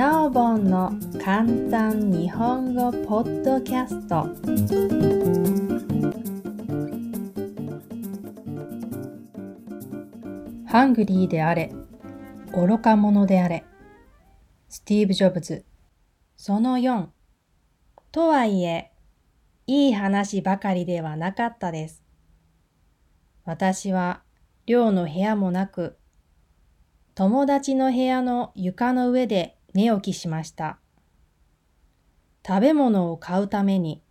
なおぼんの簡単日本語ポッドキャスト。ハングリーであれ愚か者であれ。スティーブ・ジョブズその4とはいえいい話ばかりではなかったです。私は寮の部屋もなく友達の部屋の床の上で寝起きしました。食べ物を買うために、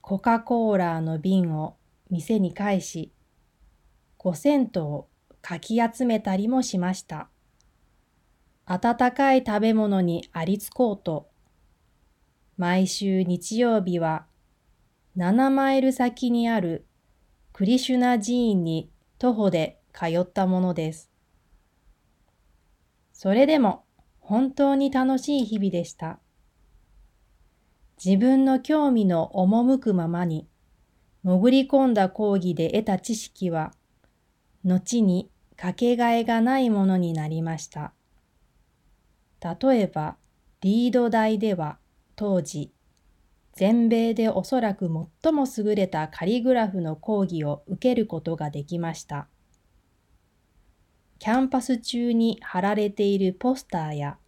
コカ・コーラの瓶を店に返し、5セントをかき集めたりもしました。温かい食べ物にありつこうと、毎週日曜日は7マイル先にあるクリシュナ寺院に徒歩で通ったものです。それでも本当に楽しい日々でした。自分の興味の赴くままに潜り込んだ講義で得た知識は、後にかけがえがないものになりました。例えば、リード大では当時、全米でおそらく最も優れたカリグラフの講義を受けることができました。キャンパス中に貼られているポスターや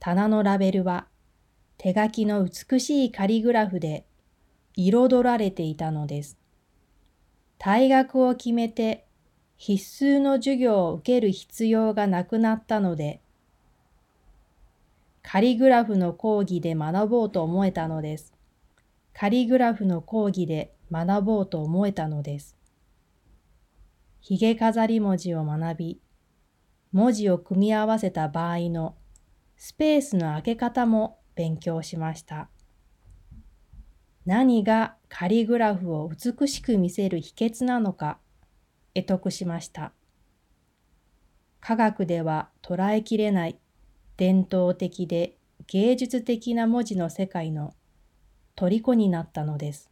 棚のラベルは手書きの美しいカリグラフで彩られていたのです。退学を決めて必須の授業を受ける必要がなくなったので、カリグラフの講義で学ぼうと思えたのです。カリグラフの講義で学ぼうと思えたのです。髭飾り文字を学び、文字を組み合わせた場合のスペースの開け方も勉強しました。何がカリグラフを美しく見せる秘訣なのか、得得しました。科学では捉えきれない伝統的で芸術的な文字の世界の虜になったのです。